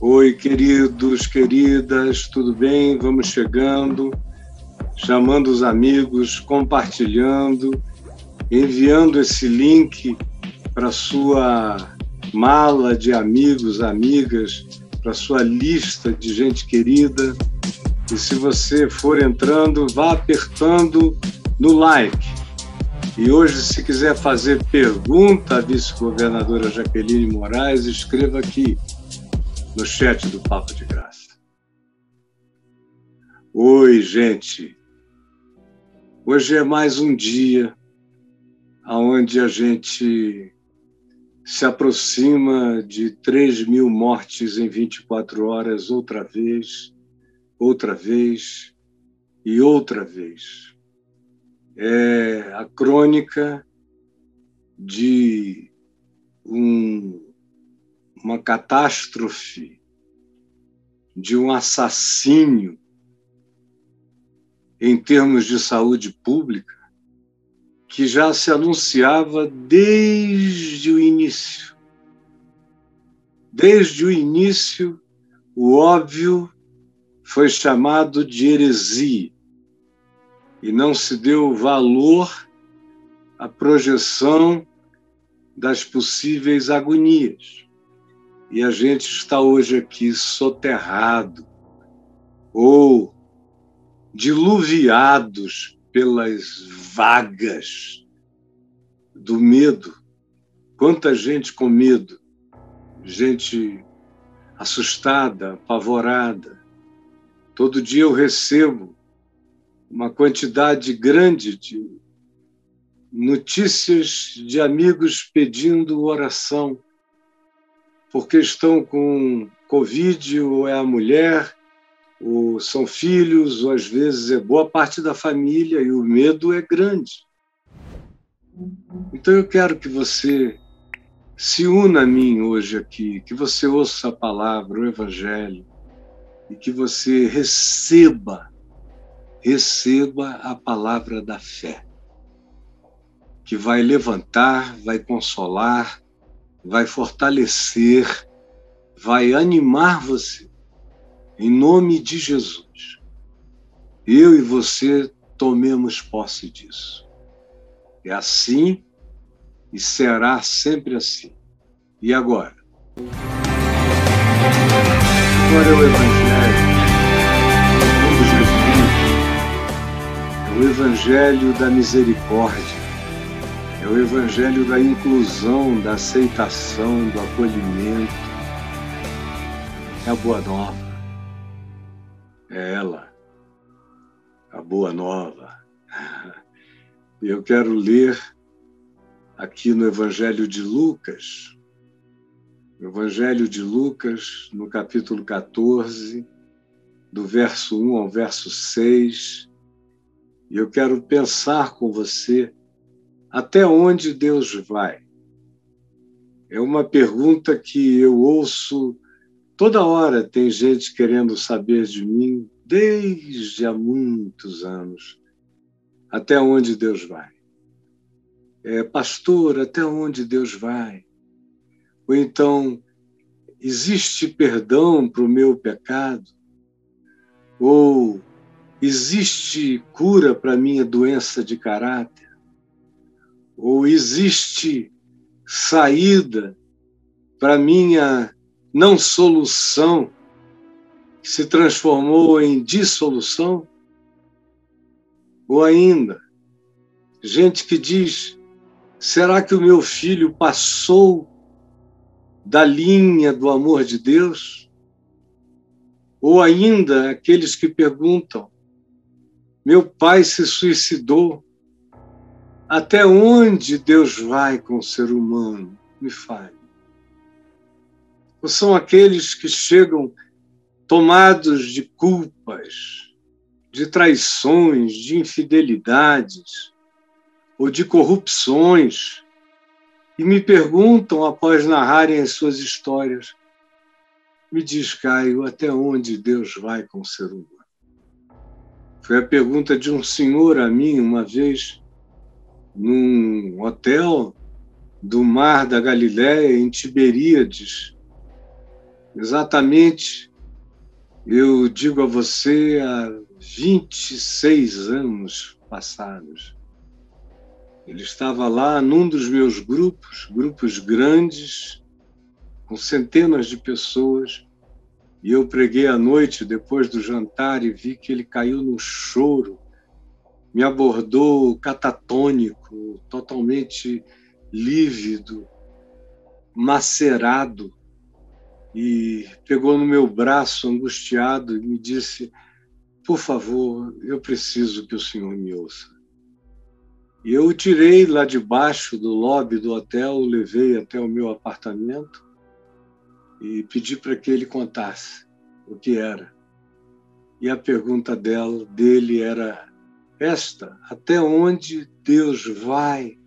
Oi, queridos, queridas, tudo bem? Vamos chegando, chamando os amigos, compartilhando, enviando esse link para sua mala de amigos, amigas, para sua lista de gente querida. E se você for entrando, vá apertando no like. E hoje, se quiser fazer pergunta à vice-governadora Jaqueline Moraes, escreva aqui no chat do Papo de Graça. Oi, gente. Hoje é mais um dia onde a gente se aproxima de 3 mil mortes em 24 horas, outra vez, outra vez e outra vez. É a crônica de um uma catástrofe, de um assassínio em termos de saúde pública, que já se anunciava desde o início. Desde o início, o óbvio foi chamado de heresia e não se deu valor à projeção das possíveis agonias e a gente está hoje aqui soterrado ou diluviados pelas vagas do medo. Quanta gente com medo, gente assustada, apavorada. Todo dia eu recebo uma quantidade grande de notícias de amigos pedindo oração porque estão com Covid, ou é a mulher, ou são filhos, ou às vezes é boa parte da família, e o medo é grande. Então eu quero que você se una a mim hoje aqui, que você ouça a palavra, o Evangelho, e que você receba, receba a palavra da fé, que vai levantar, vai consolar, vai fortalecer, vai animar você. Em nome de Jesus. Eu e você tomemos posse disso. É assim e será sempre assim. E agora? Agora é o Evangelho. O Evangelho da misericórdia é o evangelho da inclusão, da aceitação, do acolhimento. É a boa nova. É ela, a boa nova. Eu quero ler aqui no Evangelho de Lucas, Evangelho de Lucas, no capítulo 14, do verso 1 ao verso 6, e eu quero pensar com você até onde Deus vai? É uma pergunta que eu ouço toda hora. Tem gente querendo saber de mim desde há muitos anos. Até onde Deus vai? É, pastor, até onde Deus vai? Ou então, existe perdão para o meu pecado? Ou existe cura para minha doença de caráter? ou existe saída para minha não solução que se transformou em dissolução? Ou ainda, gente que diz: será que o meu filho passou da linha do amor de Deus? Ou ainda aqueles que perguntam: meu pai se suicidou, até onde Deus vai com o ser humano? Me fale. Ou são aqueles que chegam tomados de culpas, de traições, de infidelidades ou de corrupções e me perguntam após narrarem as suas histórias: me diz, Caio, até onde Deus vai com o ser humano? Foi a pergunta de um senhor a mim uma vez num hotel do mar da Galiléia, em Tiberíades. Exatamente, eu digo a você, há 26 anos passados. Ele estava lá num dos meus grupos, grupos grandes, com centenas de pessoas, e eu preguei à noite depois do jantar e vi que ele caiu no choro, me abordou catatônico, totalmente lívido, macerado, e pegou no meu braço angustiado e me disse: Por favor, eu preciso que o senhor me ouça. E eu o tirei lá de baixo do lobby do hotel, o levei até o meu apartamento e pedi para que ele contasse o que era. E a pergunta dela, dele era esta: até onde Deus vai?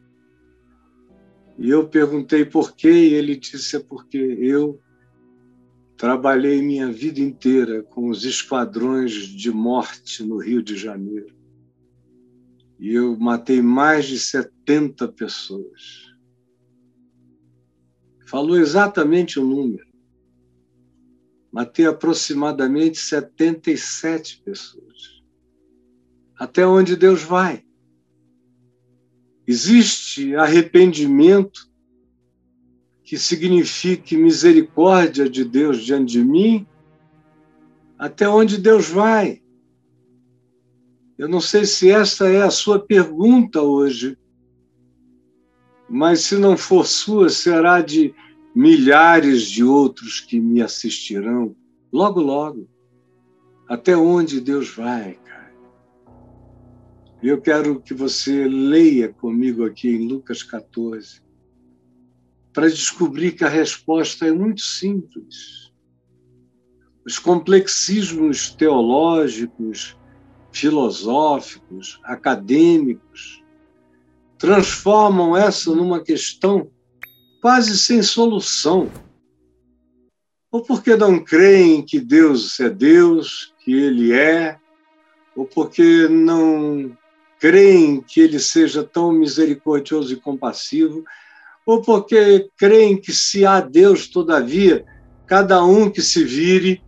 E eu perguntei por quê, e ele disse: é porque eu trabalhei minha vida inteira com os esquadrões de morte no Rio de Janeiro. E eu matei mais de 70 pessoas. Falou exatamente o número. Matei aproximadamente 77 pessoas. Até onde Deus vai? Existe arrependimento que signifique misericórdia de Deus diante de mim? Até onde Deus vai? Eu não sei se essa é a sua pergunta hoje, mas se não for sua, será de milhares de outros que me assistirão logo, logo. Até onde Deus vai, cara? Eu quero que você leia comigo aqui em Lucas 14, para descobrir que a resposta é muito simples. Os complexismos teológicos, filosóficos, acadêmicos, transformam essa numa questão quase sem solução. Ou porque não creem que Deus é Deus, que Ele é, ou porque não creem que Ele seja tão misericordioso e compassivo, ou porque creem que se há Deus, todavia, cada um que se vire,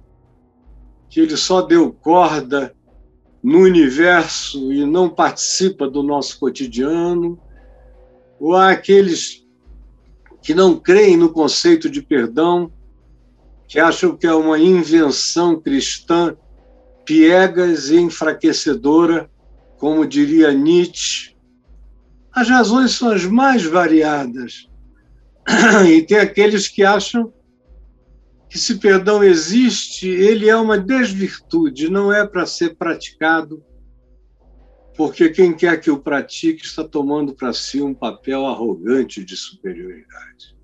que Ele só deu corda no universo e não participa do nosso cotidiano, ou há aqueles que não creem no conceito de perdão, que acham que é uma invenção cristã piegas e enfraquecedora, como diria Nietzsche. As razões são as mais variadas. E tem aqueles que acham que se perdão existe, ele é uma desvirtude, não é para ser praticado, porque quem quer que o pratique está tomando para si um papel arrogante de superioridade.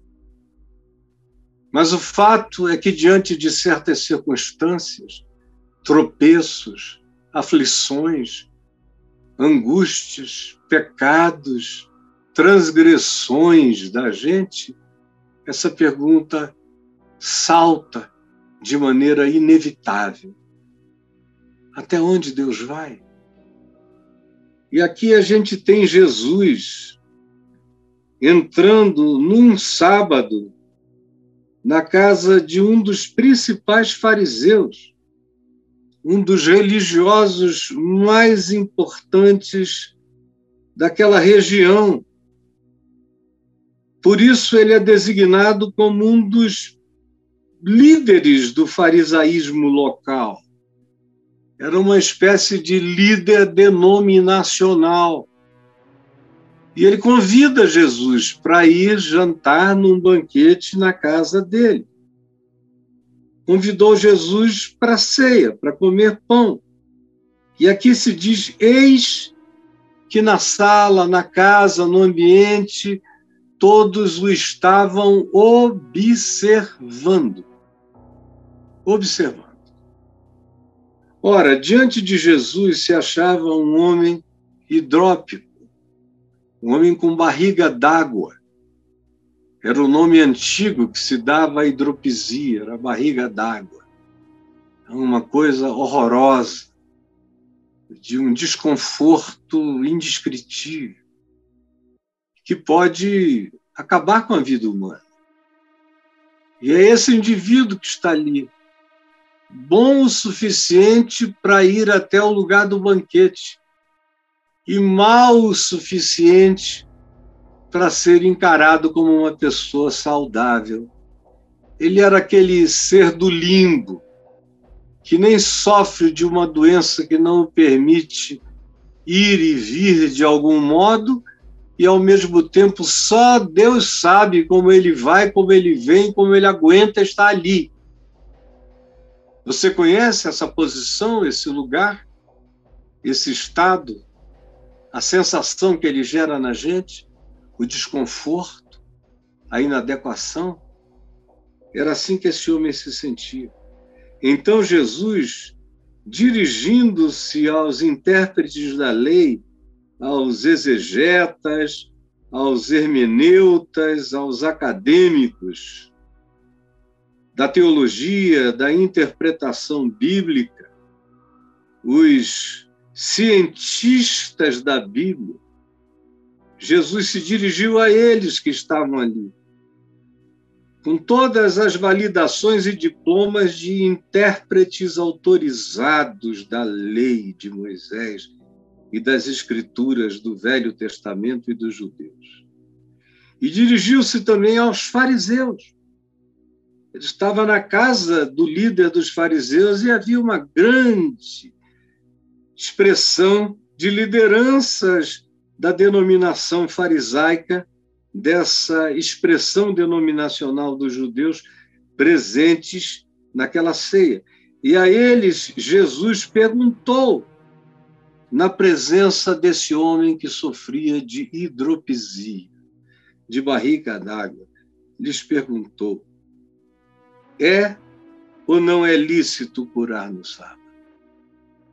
Mas o fato é que, diante de certas circunstâncias, tropeços, aflições, angústias, pecados, transgressões da gente, essa pergunta salta de maneira inevitável. Até onde Deus vai? E aqui a gente tem Jesus entrando num sábado na casa de um dos principais fariseus, um dos religiosos mais importantes daquela região. Por isso, ele é designado como um dos líderes do farisaísmo local. Era uma espécie de líder denominacional. E ele convida Jesus para ir jantar num banquete na casa dele. Convidou Jesus para ceia, para comer pão. E aqui se diz: eis que na sala, na casa, no ambiente, todos o estavam observando observando. Ora, diante de Jesus se achava um homem hidrópico, um homem com barriga d'água. Era o nome antigo que se dava à hidropisia, era a barriga d'água. É uma coisa horrorosa, de um desconforto indescritível, que pode acabar com a vida humana. E é esse indivíduo que está ali, bom o suficiente para ir até o lugar do banquete e mal o suficiente para ser encarado como uma pessoa saudável. Ele era aquele ser do limbo, que nem sofre de uma doença que não o permite ir e vir de algum modo, e ao mesmo tempo só Deus sabe como ele vai, como ele vem, como ele aguenta estar ali. Você conhece essa posição, esse lugar, esse estado, a sensação que ele gera na gente, o desconforto, a inadequação? Era assim que esse homem se sentia. Então Jesus, dirigindo-se aos intérpretes da lei, aos exegetas, aos hermeneutas, aos acadêmicos, da teologia, da interpretação bíblica, os cientistas da Bíblia. Jesus se dirigiu a eles que estavam ali, com todas as validações e diplomas de intérpretes autorizados da lei de Moisés e das escrituras do Velho Testamento e dos judeus. E dirigiu-se também aos fariseus, ele estava na casa do líder dos fariseus e havia uma grande expressão de lideranças da denominação farisaica, dessa expressão denominacional dos judeus presentes naquela ceia. E a eles Jesus perguntou, na presença desse homem que sofria de hidropisia, de barriga d'água, lhes perguntou: é ou não é lícito curar no sábado?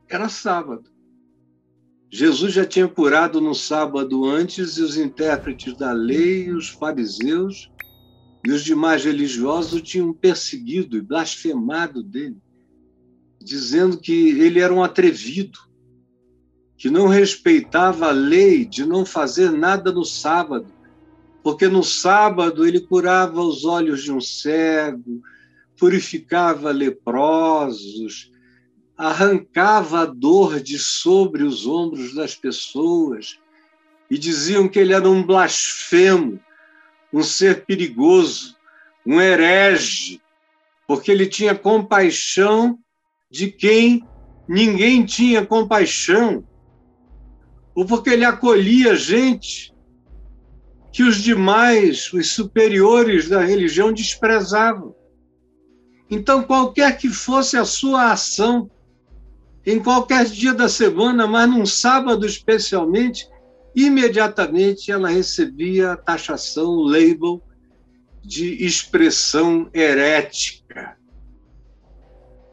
Era sábado. Jesus já tinha curado no sábado antes e os intérpretes da lei, os fariseus e os demais religiosos tinham perseguido e blasfemado dele, dizendo que ele era um atrevido, que não respeitava a lei de não fazer nada no sábado, porque no sábado ele curava os olhos de um cego, purificava leprosos, arrancava a dor de sobre os ombros das pessoas e diziam que ele era um blasfemo, um ser perigoso, um herege, porque ele tinha compaixão de quem ninguém tinha compaixão, ou porque ele acolhia gente que os demais, os superiores da religião, desprezavam. Então, qualquer que fosse a sua ação, em qualquer dia da semana, mas num sábado especialmente, imediatamente ela recebia a taxação, o label de expressão herética.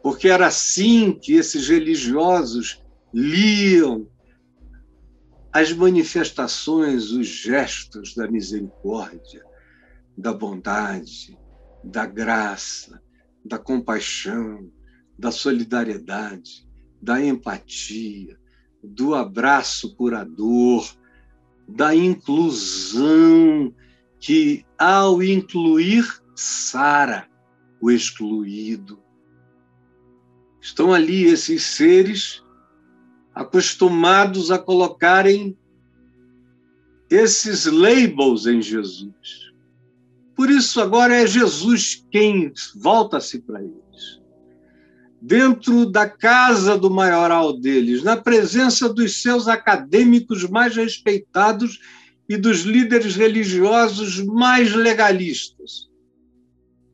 Porque era assim que esses religiosos liam as manifestações, os gestos da misericórdia, da bondade, da graça, da compaixão, da solidariedade, da empatia, do abraço curador, da inclusão, que ao incluir, sara o excluído. Estão ali esses seres acostumados a colocarem esses labels em Jesus. Por isso, agora é Jesus quem volta-se para eles. Dentro da casa do maioral deles, na presença dos seus acadêmicos mais respeitados e dos líderes religiosos mais legalistas.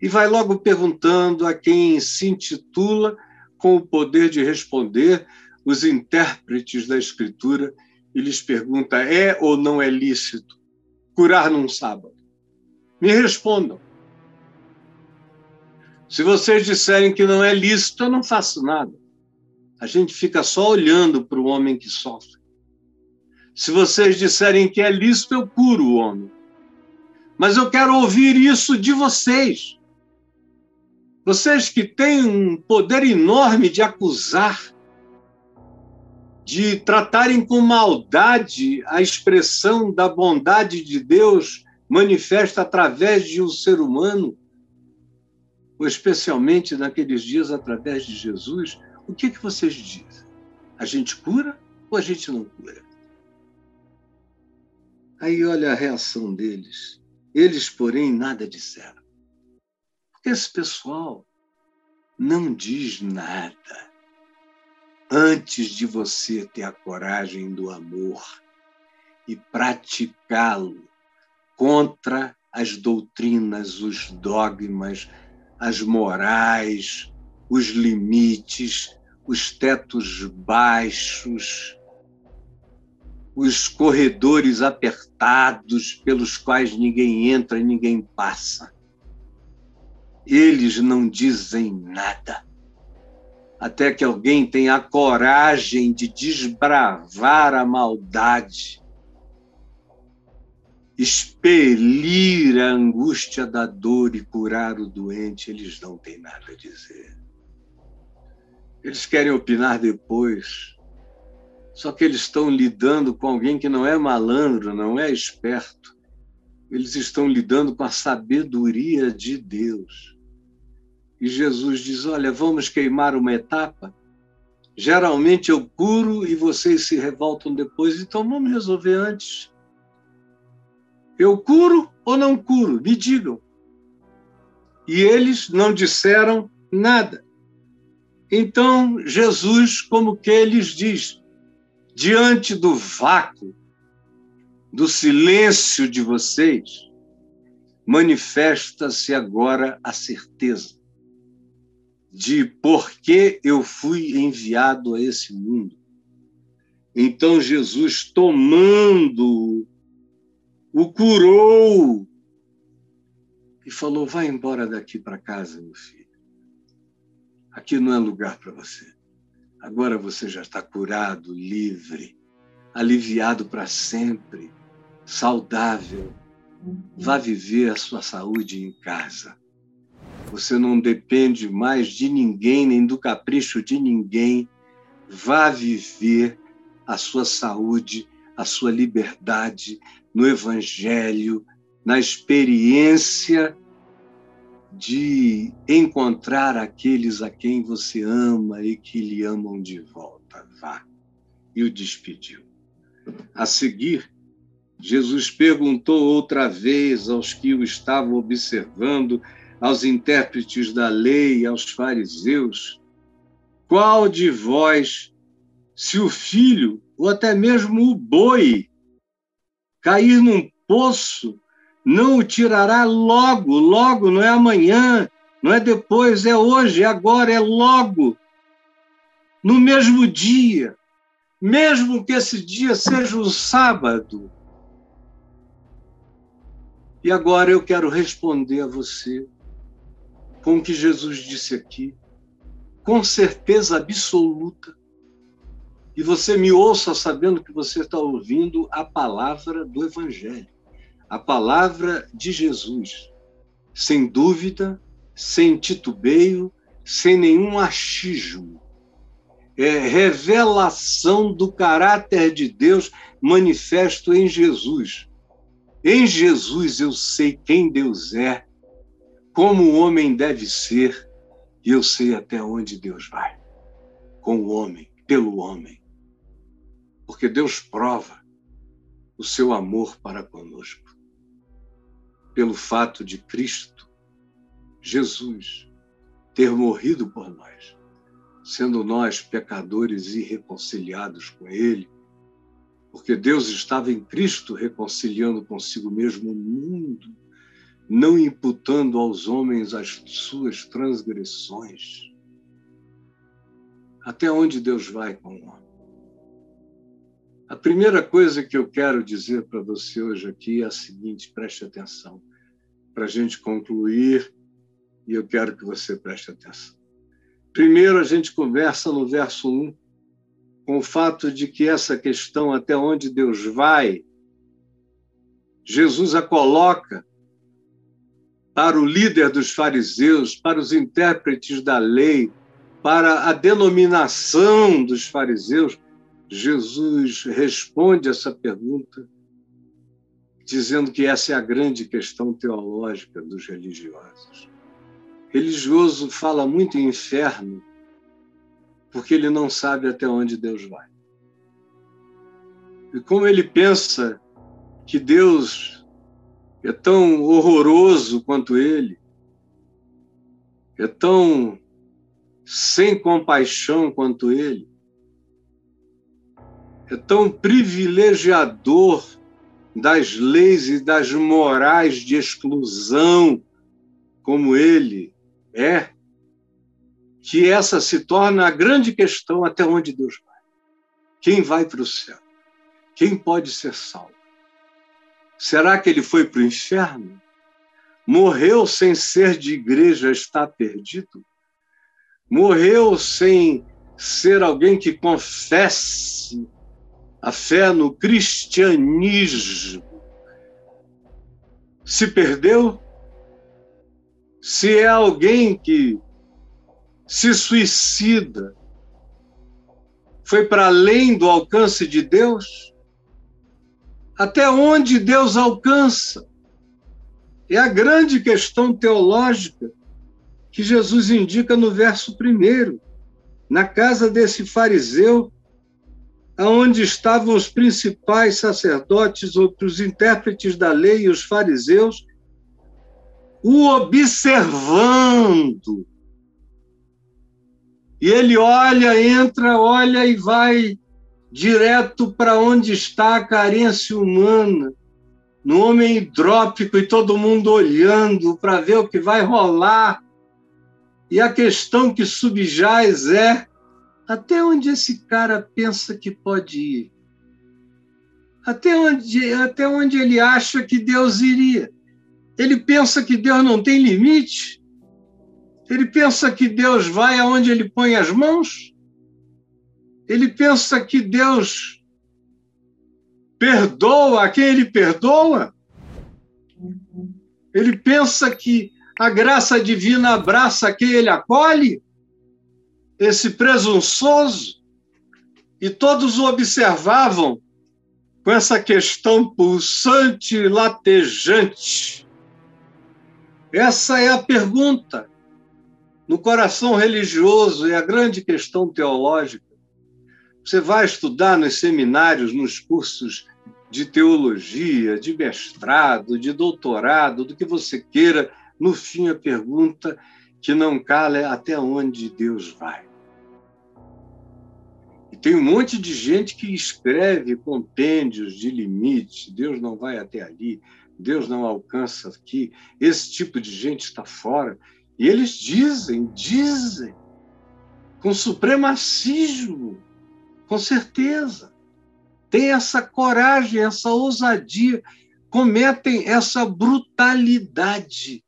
E vai logo perguntando a quem se intitula com o poder de responder, os intérpretes da Escritura, e lhes pergunta: é ou não é lícito curar num sábado? Me respondam. Se vocês disserem que não é lícito, eu não faço nada. A gente fica só olhando para o homem que sofre. Se vocês disserem que é lícito, eu curo o homem. Mas eu quero ouvir isso de vocês. Vocês que têm um poder enorme de acusar, de tratarem com maldade a expressão da bondade de Deus manifesta através de um ser humano, ou especialmente naqueles dias através de Jesus, o que, que vocês dizem? A gente cura ou a gente não cura? Aí olha a reação deles. Eles, porém, nada disseram. Porque esse pessoal não diz nada antes de você ter a coragem do amor e praticá-lo contra as doutrinas, os dogmas, as morais, os limites, os tetos baixos, os corredores apertados pelos quais ninguém entra e ninguém passa. Eles não dizem nada. Até que alguém tenha a coragem de desbravar a maldade, expelir a angústia da dor e curar o doente, eles não têm nada a dizer. Eles querem opinar depois. Só que eles estão lidando com alguém que não é malandro, não é esperto. Eles estão lidando com a sabedoria de Deus. E Jesus diz: Olha, vamos queimar uma etapa. Geralmente eu curo e vocês se revoltam depois, então vamos resolver antes. Eu curo ou não curo? Me digam. E eles não disseram nada. Então Jesus, como que lhes diz, diante do vácuo, do silêncio de vocês, manifesta-se agora a certeza de por que eu fui enviado a esse mundo. Então Jesus, tomando, o curou e falou: Vai embora daqui para casa, meu filho. Aqui não é lugar para você. Agora você já está curado, livre, aliviado para sempre, saudável. Vá viver a sua saúde em casa. Você não depende mais de ninguém, nem do capricho de ninguém. Vá viver a sua saúde, a sua liberdade no Evangelho, na experiência de encontrar aqueles a quem você ama e que lhe amam de volta. Vá. E o despediu. A seguir, Jesus perguntou outra vez aos que o estavam observando aos intérpretes da lei, aos fariseus: Qual de vós, se o filho, ou até mesmo o boi, cair num poço, não o tirará logo, logo, não é amanhã, não é depois, é hoje, é agora, é logo, no mesmo dia, mesmo que esse dia seja o sábado. E agora eu quero responder a você com o que Jesus disse aqui, com certeza absoluta. E você me ouça sabendo que você está ouvindo a palavra do Evangelho, a palavra de Jesus, sem dúvida, sem titubeio, sem nenhum achismo. É revelação do caráter de Deus manifesto em Jesus. Em Jesus eu sei quem Deus é como o homem deve ser, e eu sei até onde Deus vai. Com o homem, pelo homem. Porque Deus prova o seu amor para conosco. Pelo fato de Cristo, Jesus, ter morrido por nós, sendo nós pecadores irreconciliados com Ele, porque Deus estava em Cristo reconciliando consigo mesmo o mundo não imputando aos homens as suas transgressões. Até onde Deus vai com o homem? A primeira coisa que eu quero dizer para você hoje aqui é a seguinte: preste atenção, para a gente concluir, e eu quero que você preste atenção. Primeiro, a gente conversa no verso 1 com o fato de que essa questão, até onde Deus vai, Jesus a coloca para o líder dos fariseus, para os intérpretes da lei, para a denominação dos fariseus, Jesus responde essa pergunta dizendo que essa é a grande questão teológica dos religiosos. Religioso fala muito em inferno porque ele não sabe até onde Deus vai. E como ele pensa que Deus é tão horroroso quanto ele, é tão sem compaixão quanto ele, é tão privilegiador das leis e das morais de exclusão como ele é, que essa se torna a grande questão até onde Deus vai. Quem vai para o céu? Quem pode ser salvo? Será que ele foi para o inferno? Morreu sem ser de igreja, está perdido? Morreu sem ser alguém que confesse a fé no cristianismo? Se perdeu? Se é alguém que se suicida, foi para além do alcance de Deus? Até onde Deus alcança? É a grande questão teológica que Jesus indica no verso primeiro. Na casa desse fariseu, aonde estavam os principais sacerdotes, os intérpretes da lei e os fariseus, o observando e ele olha, entra, olha e vai direto para onde está a carência humana, no homem hidrópico e todo mundo olhando para ver o que vai rolar. E a questão que subjaz é até onde esse cara pensa que pode ir? Até onde, até onde ele acha que Deus iria? Ele pensa que Deus não tem limite? Ele pensa que Deus vai aonde ele põe as mãos? Ele pensa que Deus perdoa a quem ele perdoa? Ele pensa que a graça divina abraça quem ele acolhe? Esse presunçoso? E todos o observavam com essa questão pulsante, latejante. Essa é a pergunta no coração religioso e a grande questão teológica. Você vai estudar nos seminários, nos cursos de teologia, de mestrado, de doutorado, do que você queira, no fim a pergunta que não cala é até onde Deus vai. Tem um monte de gente que escreve compêndios de limites, Deus não vai até ali, Deus não alcança aqui, esse tipo de gente está fora. E eles dizem, dizem, com supremacismo, com certeza. Tem essa coragem, essa ousadia, cometem essa brutalidade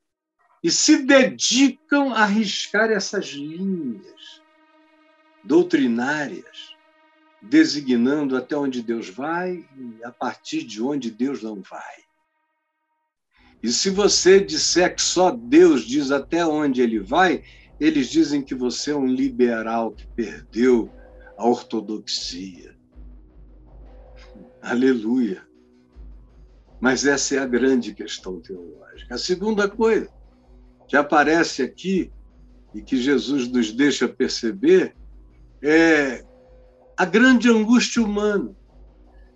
e se dedicam a arriscar essas linhas doutrinárias, designando até onde Deus vai e a partir de onde Deus não vai. E se você disser que só Deus diz até onde ele vai, eles dizem que você é um liberal que perdeu a ortodoxia. Aleluia. Mas essa é a grande questão teológica. A segunda coisa que aparece aqui e que Jesus nos deixa perceber é a grande angústia humana.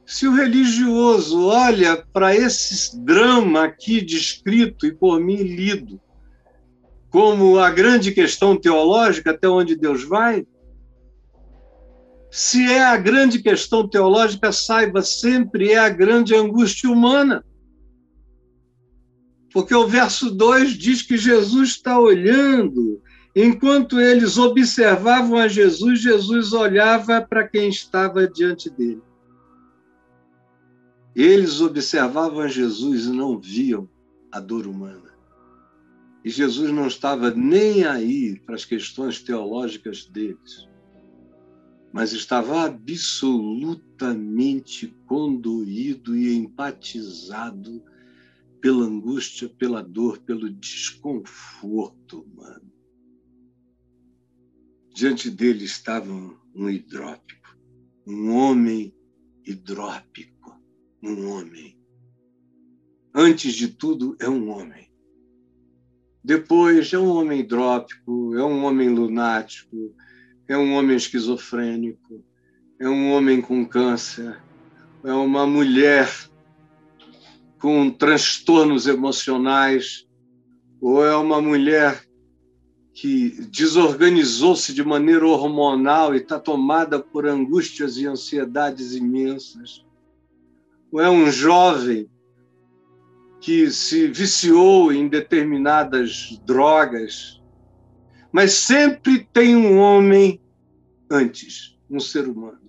Se o religioso olha para esse drama aqui descrito e por mim lido como a grande questão teológica, até onde Deus vai, se é a grande questão teológica, saiba sempre é a grande angústia humana. Porque o verso 2 diz que Jesus está olhando. Enquanto eles observavam a Jesus, Jesus olhava para quem estava diante dele. Eles observavam Jesus e não viam a dor humana. E Jesus não estava nem aí para as questões teológicas deles, mas estava absolutamente condoído e empatizado pela angústia, pela dor, pelo desconforto humano. Diante dele estava um hidrópico, um homem hidrópico um homem antes de tudo, é um homem. Depois, é um homem hidrópico, é um homem lunático, é um homem esquizofrênico, é um homem com câncer, é uma mulher com transtornos emocionais, ou é uma mulher que desorganizou-se de maneira hormonal e está tomada por angústias e ansiedades imensas, ou é um jovem que se viciou em determinadas drogas, mas sempre tem um homem antes, um ser humano.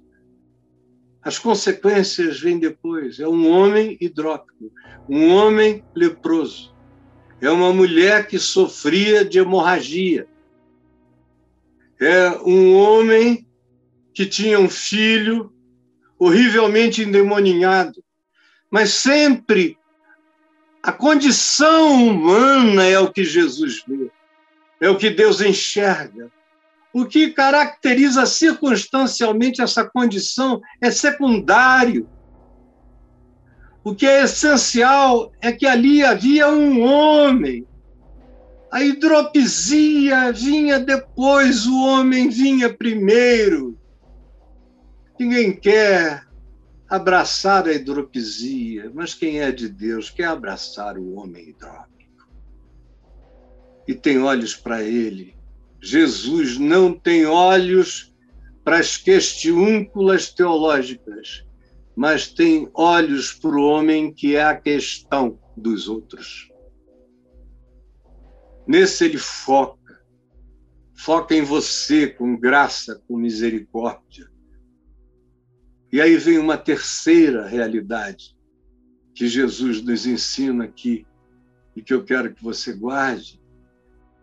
As consequências vêm depois. É um homem hidrópico, um homem leproso, é uma mulher que sofria de hemorragia, é um homem que tinha um filho horrivelmente endemoninhado, mas sempre a condição humana é o que Jesus vê, é o que Deus enxerga. O que caracteriza circunstancialmente essa condição é secundário. O que é essencial é que ali havia um homem. A hidropisia vinha depois, o homem vinha primeiro. Ninguém quer abraçar a hidropisia, mas quem é de Deus quer abraçar o homem hidrópico. E tem olhos para ele Jesus não tem olhos para as questiúnculas teológicas, mas tem olhos para o homem que é a questão dos outros. Nesse ele foca. Foca em você com graça, com misericórdia. E aí vem uma terceira realidade que Jesus nos ensina aqui e que eu quero que você guarde,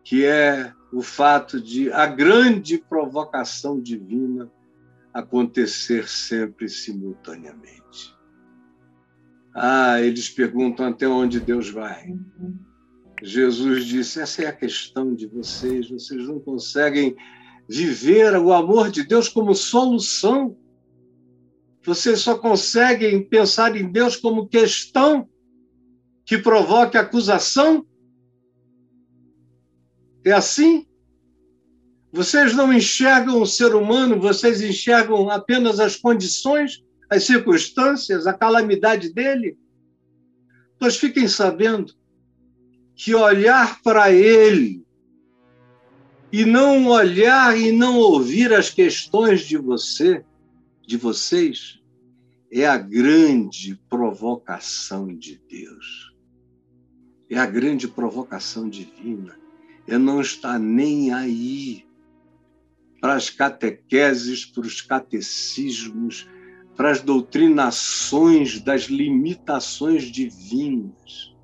que é o fato de a grande provocação divina acontecer sempre simultaneamente. Ah, eles perguntam até onde Deus vai. Jesus disse: essa é a questão de vocês, vocês não conseguem viver o amor de Deus como solução. Vocês só conseguem pensar em Deus como questão que provoque acusação é assim? Vocês não enxergam o ser humano, vocês enxergam apenas as condições, as circunstâncias, a calamidade dele? Pois fiquem sabendo que olhar para ele e não olhar e não ouvir as questões de você, de vocês, é a grande provocação de Deus. É a grande provocação divina é não estar nem aí para as catequeses, para os catecismos, para as doutrinações das limitações divinas.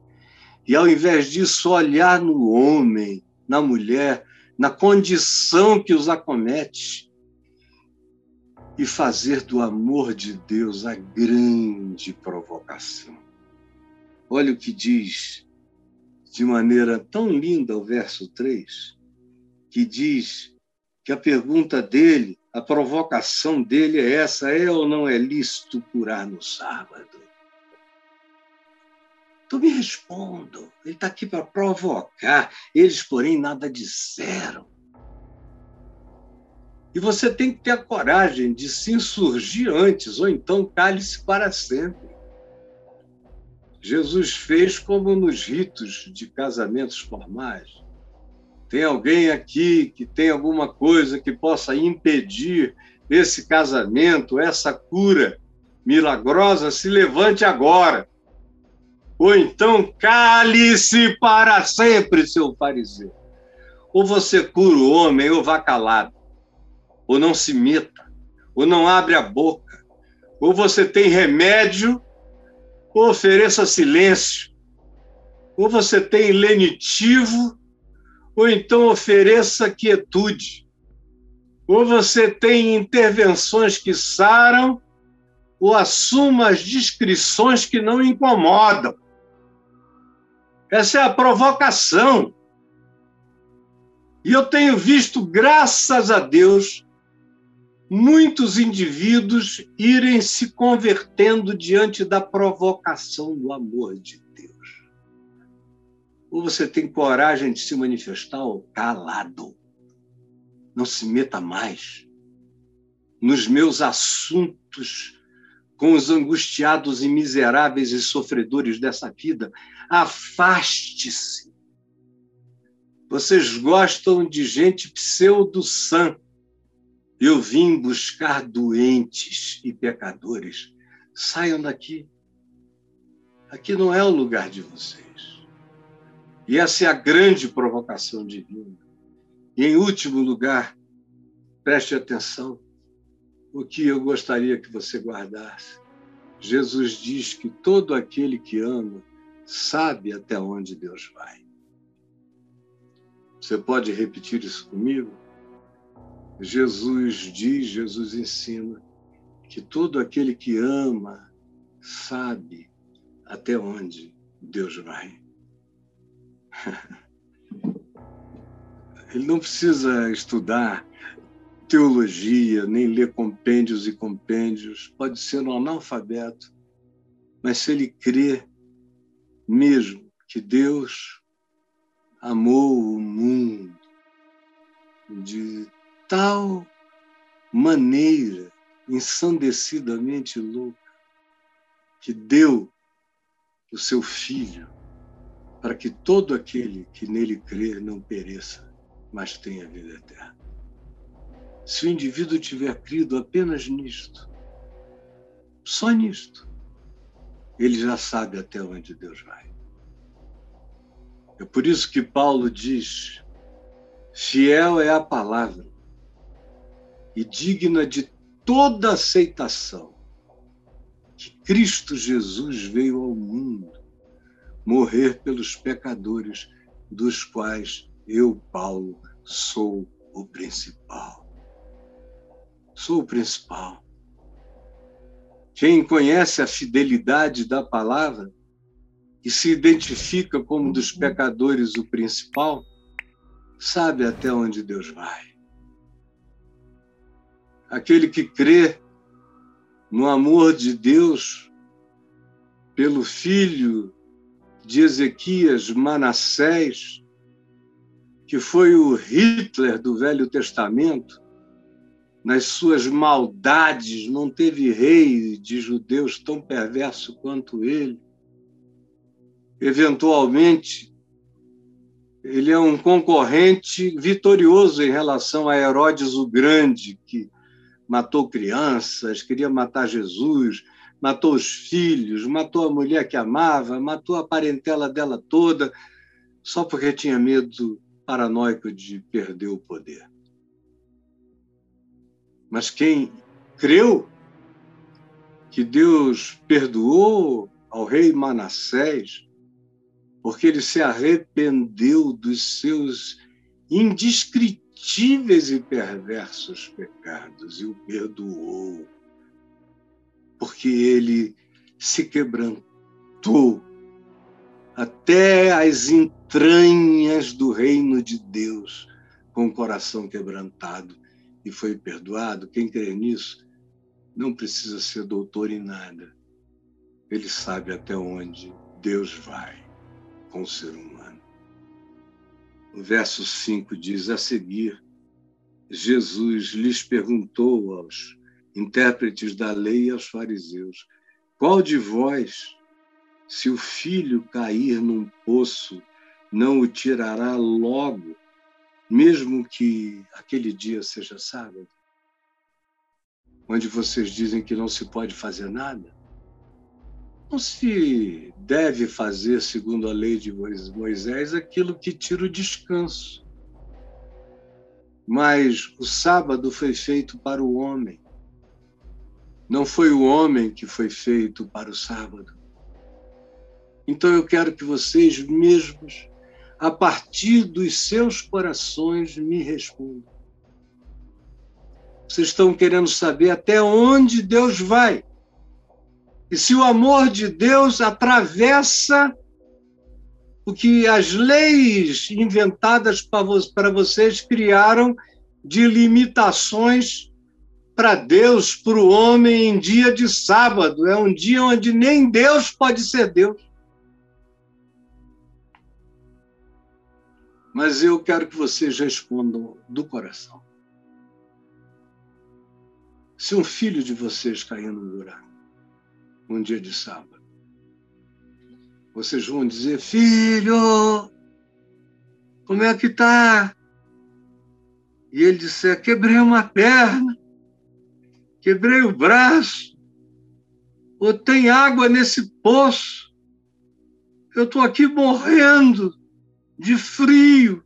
E ao invés disso, olhar no homem, na mulher, na condição que os acomete e fazer do amor de Deus a grande provocação. Olha o que diz de maneira tão linda o verso 3, que diz que a pergunta dele, a provocação dele é essa: é ou não é lícito curar no sábado? Tu me respondo. Ele está aqui para provocar. Eles, porém, nada disseram. E você tem que ter a coragem de se insurgir antes, ou então cale-se para sempre. Jesus fez como nos ritos de casamentos formais. Tem alguém aqui que tem alguma coisa que possa impedir esse casamento, essa cura milagrosa? Se levante agora. Ou então cale-se para sempre, seu fariseu. Ou você cura o homem, ou vá calado. Ou não se meta. Ou não abre a boca. Ou você tem remédio ou ofereça silêncio, ou você tem lenitivo, ou então ofereça quietude, ou você tem intervenções que saram, ou assuma as discrições que não incomodam. Essa é a provocação. E eu tenho visto, graças a Deus, muitos indivíduos irem se convertendo diante da provocação do amor de Deus. Ou você tem coragem de se manifestar ou calado. Não se meta mais nos meus assuntos com os angustiados e miseráveis e sofredores dessa vida. Afaste-se. Vocês gostam de gente pseudo-sã. Eu vim buscar doentes e pecadores. Saiam daqui. Aqui não é o lugar de vocês. E essa é a grande provocação divina. E, em último lugar, preste atenção o que eu gostaria que você guardasse. Jesus diz que todo aquele que ama sabe até onde Deus vai. Você pode repetir isso comigo? Jesus diz, Jesus ensina que todo aquele que ama sabe até onde Deus vai. Ele não precisa estudar teologia, nem ler compêndios e compêndios, pode ser um analfabeto, mas se ele crê mesmo que Deus amou o mundo de tal maneira ensandecidamente louca que deu o seu filho para que todo aquele que nele crer não pereça, mas tenha vida eterna se o indivíduo tiver crido apenas nisto, só nisto, ele já sabe até onde Deus vai. É por isso que Paulo diz: fiel é a palavra e digna de toda aceitação que Cristo Jesus veio ao mundo morrer pelos pecadores, dos quais eu, Paulo, sou o principal sou o principal. Quem conhece a fidelidade da palavra e se identifica como dos pecadores o principal, sabe até onde Deus vai. Aquele que crê no amor de Deus pelo filho de Ezequias, Manassés, que foi o Hitler do Velho Testamento, nas suas maldades, não teve rei de judeus tão perverso quanto ele. Eventualmente, ele é um concorrente vitorioso em relação a Herodes o Grande, que matou crianças, queria matar Jesus, matou os filhos, matou a mulher que amava, matou a parentela dela toda, só porque tinha medo paranoico de perder o poder. Mas quem creu que Deus perdoou ao rei Manassés, porque ele se arrependeu dos seus indescritíveis e perversos pecados e o perdoou, porque ele se quebrantou até as entranhas do reino de Deus com o coração quebrantado e foi perdoado, quem crê nisso não precisa ser doutor em nada. Ele sabe até onde Deus vai com o ser humano. O verso 5 diz: A seguir, Jesus lhes perguntou aos intérpretes da lei e aos fariseus: Qual de vós, se o filho cair num poço, não o tirará logo mesmo que aquele dia seja sábado, onde vocês dizem que não se pode fazer nada, não se deve fazer, segundo a lei de Moisés, aquilo que tira o descanso. Mas o sábado foi feito para o homem. Não foi o homem que foi feito para o sábado. Então eu quero que vocês mesmos a partir dos seus corações, me respondam. Vocês estão querendo saber até onde Deus vai. E se o amor de Deus atravessa o que as leis inventadas para vocês criaram de limitações para Deus, para o homem em dia de sábado. É um dia onde nem Deus pode ser Deus. Mas eu quero que vocês respondam do coração. Se um filho de vocês cair no buraco, um dia de sábado, vocês vão dizer: Filho, como é que tá? E ele disser: Quebrei uma perna, quebrei o braço, ou tem água nesse poço, eu estou aqui morrendo de frio.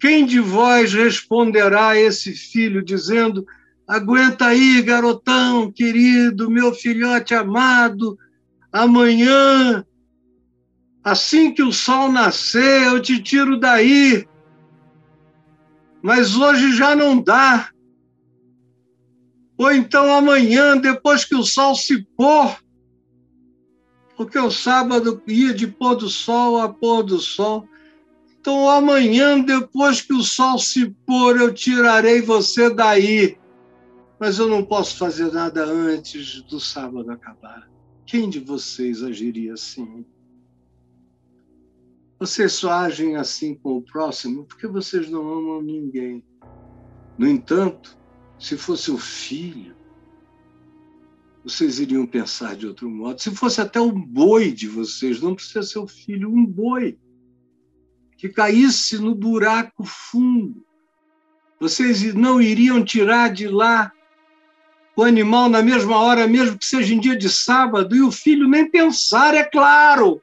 Quem de vós responderá a esse filho dizendo: Aguenta aí, garotão querido, meu filhote amado, amanhã, assim que o sol nascer, eu te tiro daí. Mas hoje já não dá. Ou então amanhã, depois que o sol se pôr, porque o sábado ia de pôr do sol a pôr do sol. Então, amanhã, depois que o sol se pôr, eu tirarei você daí. Mas eu não posso fazer nada antes do sábado acabar. Quem de vocês agiria assim? Vocês só agem assim com o próximo porque vocês não amam ninguém. No entanto, se fosse o filho, vocês iriam pensar de outro modo. Se fosse até um boi de vocês, não precisa ser o filho, um boi que caísse no buraco fundo, vocês não iriam tirar de lá o animal na mesma hora, mesmo que seja em dia de sábado, e o filho nem pensar, é claro.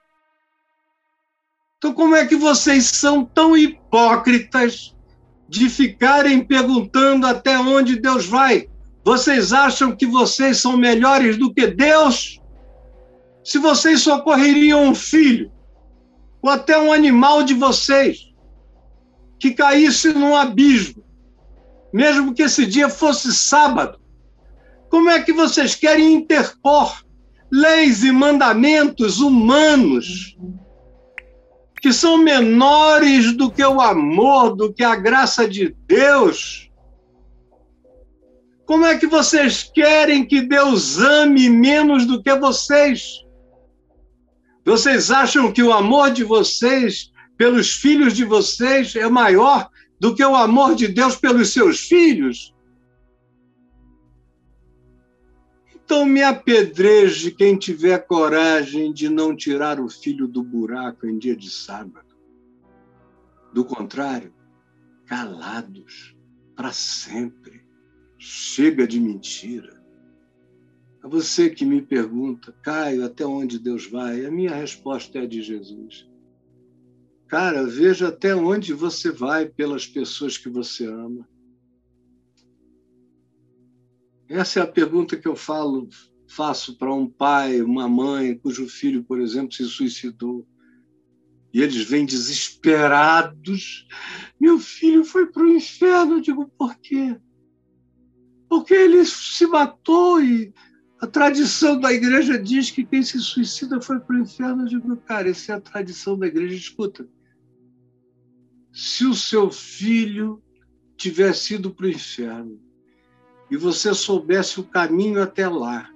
Então, como é que vocês são tão hipócritas de ficarem perguntando até onde Deus vai? Vocês acham que vocês são melhores do que Deus? Se vocês socorreriam um filho, ou até um animal de vocês, que caísse num abismo, mesmo que esse dia fosse sábado, como é que vocês querem interpor leis e mandamentos humanos que são menores do que o amor, do que a graça de Deus? Como é que vocês querem que Deus ame menos do que vocês? Vocês acham que o amor de vocês pelos filhos de vocês é maior do que o amor de Deus pelos seus filhos? Então me apedreje quem tiver coragem de não tirar o filho do buraco em dia de sábado. Do contrário, calados para sempre. Chega de mentira. A você que me pergunta, Caio, até onde Deus vai? A minha resposta é a de Jesus. Cara, veja até onde você vai pelas pessoas que você ama. Essa é a pergunta que eu falo, faço para um pai, uma mãe cujo filho, por exemplo, se suicidou. E eles vêm desesperados. Meu filho foi para o inferno. Eu digo, por quê? porque ele se matou e a tradição da igreja diz que quem se suicida foi para o inferno. Eu digo, cara, essa é a tradição da igreja. Escuta, se o seu filho tivesse ido para o inferno e você soubesse o caminho até lá,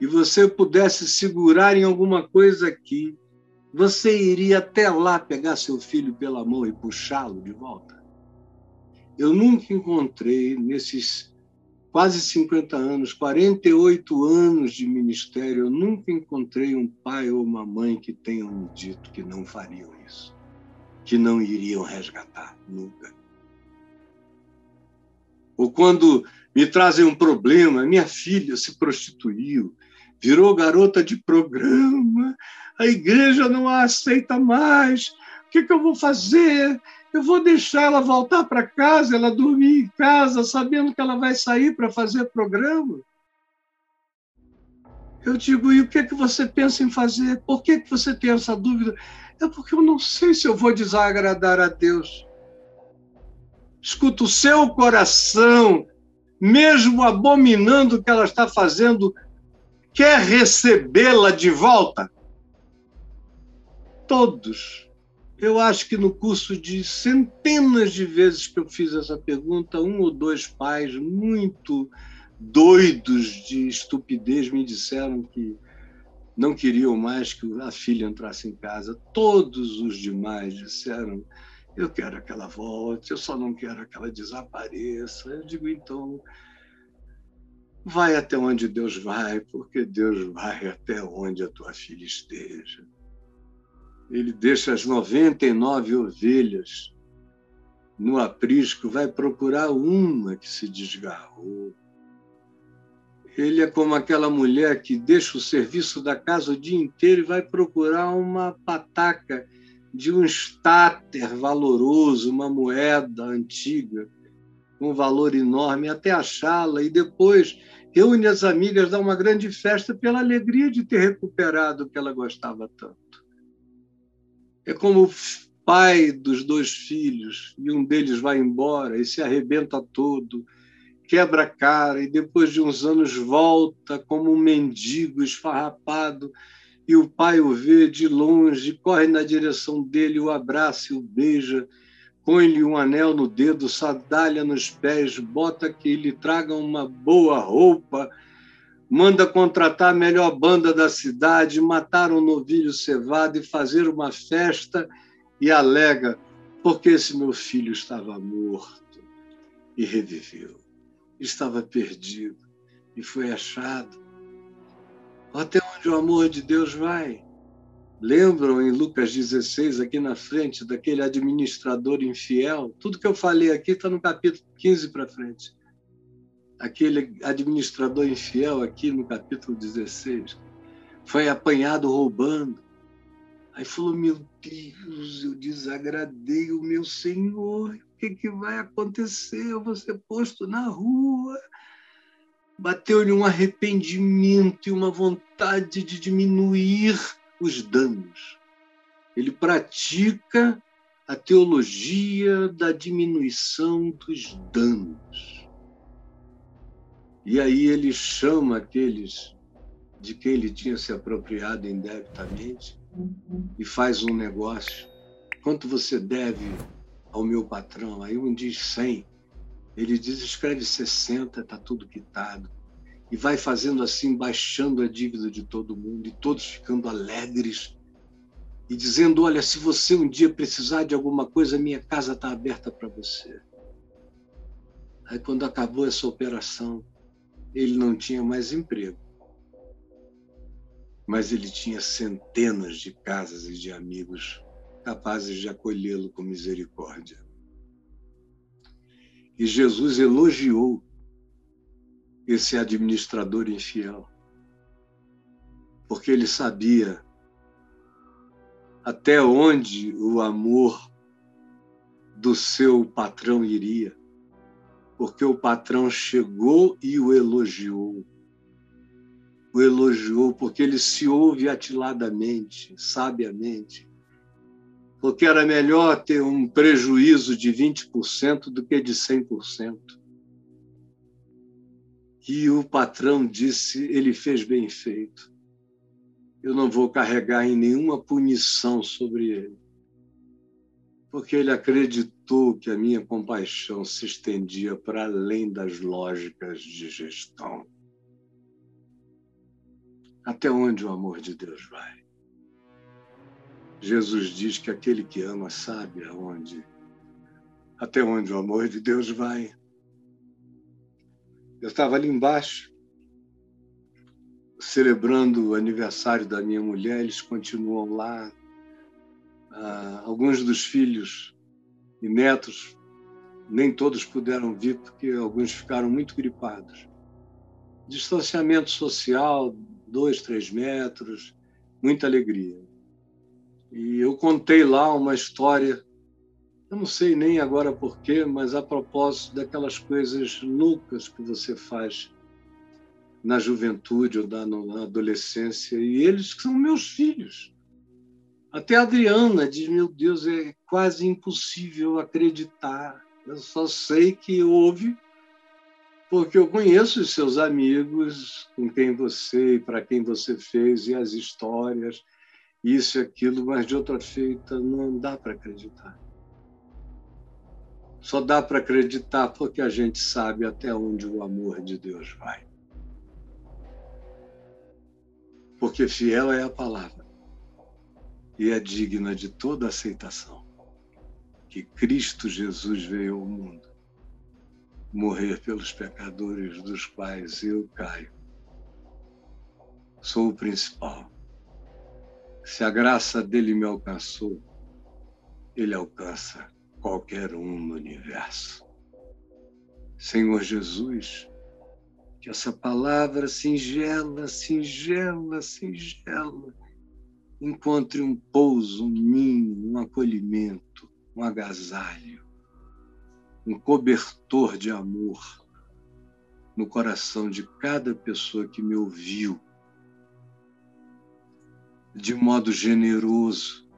e você pudesse segurar em alguma coisa aqui, você iria até lá pegar seu filho pela mão e puxá-lo de volta? Eu nunca encontrei nesses quase 50 anos, 48 anos de ministério, eu nunca encontrei um pai ou uma mãe que tenham me dito que não fariam isso, que não iriam resgatar, nunca. Ou quando me trazem um problema, minha filha se prostituiu, virou garota de programa, a igreja não a aceita mais, o que, que eu vou fazer? Eu vou deixar ela voltar para casa, ela dormir em casa, sabendo que ela vai sair para fazer programa? Eu digo, e o que, é que você pensa em fazer? Por que, que você tem essa dúvida? É porque eu não sei se eu vou desagradar a Deus. Escuta, o seu coração, mesmo abominando o que ela está fazendo, quer recebê-la de volta? Todos eu acho que no curso de centenas de vezes que eu fiz essa pergunta, um ou dois pais muito doidos de estupidez me disseram que não queriam mais que a filha entrasse em casa. Todos os demais disseram: Eu quero que ela volte, eu só não quero que ela desapareça. Eu digo: Então, vai até onde Deus vai, porque Deus vai até onde a tua filha esteja. Ele deixa as 99 ovelhas no aprisco, vai procurar uma que se desgarrou. Ele é como aquela mulher que deixa o serviço da casa o dia inteiro e vai procurar uma pataca de um estáter valoroso, uma moeda antiga, com um valor enorme, até achá-la, e depois reúne as amigas, dá uma grande festa pela alegria de ter recuperado o que ela gostava tanto. É como o pai dos dois filhos, e um deles vai embora e se arrebenta todo, quebra a cara, e depois de uns anos volta como um mendigo esfarrapado, e o pai o vê de longe, corre na direção dele, o abraça e o beija, põe-lhe um anel no dedo, sandália nos pés, bota que ele traga uma boa roupa, manda contratar a melhor banda da cidade, matar um novilho cevado e fazer uma festa, e alega, porque esse meu filho estava morto e reviveu? Estava perdido e foi achado. Até onde o amor de Deus vai? Lembram em Lucas 16, aqui na frente, daquele administrador infiel? Tudo que eu falei aqui está no capítulo 15 para frente. Aquele administrador infiel, aqui no capítulo 16, foi apanhado roubando. Aí falou: Meu Deus, eu desagradei o meu Senhor que, que vai acontecer? Eu vou ser posto na rua. Bateu-lhe um arrependimento e uma vontade de diminuir os danos. Ele pratica a teologia da diminuição dos danos. E aí ele chama aqueles de quem ele tinha se apropriado indebitamente e faz um negócio. Quanto você deve ao meu patrão. Aí um diz 100, ele diz escreve 60, está tudo quitado. E vai fazendo assim, baixando a dívida de todo mundo e todos ficando alegres e dizendo: Olha, se você um dia precisar de alguma coisa, minha casa está aberta para você. Aí, quando acabou essa operação, ele não tinha mais emprego, mas ele tinha centenas de casas e de amigos capazes de acolhê-lo com misericórdia. E Jesus elogiou esse administrador infiel, porque ele sabia até onde o amor do seu patrão iria, porque o patrão chegou e o elogiou. O elogiou porque ele se ouve atiladamente, sabiamente, porque era melhor ter um prejuízo de 20% do que de 100%. E o patrão disse: ele fez bem feito. Eu não vou carregar em nenhuma punição sobre ele, porque ele acreditou que a minha compaixão se estendia para além das lógicas de gestão. Até onde o amor de Deus vai? Jesus diz que aquele que ama sabe aonde, até onde o amor de Deus vai. Eu estava ali embaixo, celebrando o aniversário da minha mulher, eles continuam lá. Ah, alguns dos filhos e netos, nem todos puderam vir, porque alguns ficaram muito gripados. Distanciamento social, dois, três metros, muita alegria. E eu contei lá uma história, eu não sei nem agora porquê, mas a propósito daquelas coisas loucas que você faz na juventude ou na adolescência, e eles que são meus filhos. Até a Adriana diz: Meu Deus, é quase impossível acreditar. Eu só sei que houve, porque eu conheço os seus amigos, com quem você e para quem você fez, e as histórias isso e aquilo, mas de outra feita não dá para acreditar. Só dá para acreditar porque a gente sabe até onde o amor de Deus vai. Porque fiel é a palavra e é digna de toda aceitação que Cristo Jesus veio ao mundo morrer pelos pecadores dos quais eu caio. Sou o principal. Se a graça dele me alcançou, ele alcança qualquer um no universo. Senhor Jesus, que essa palavra singela, singela, singela, encontre um pouso, um ninho, um acolhimento, um agasalho, um cobertor de amor no coração de cada pessoa que me ouviu, de modo generoso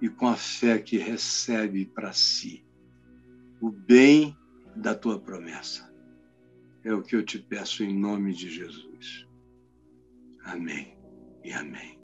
e com a fé que recebe para si o bem da tua promessa. É o que eu te peço em nome de Jesus. Amém e amém.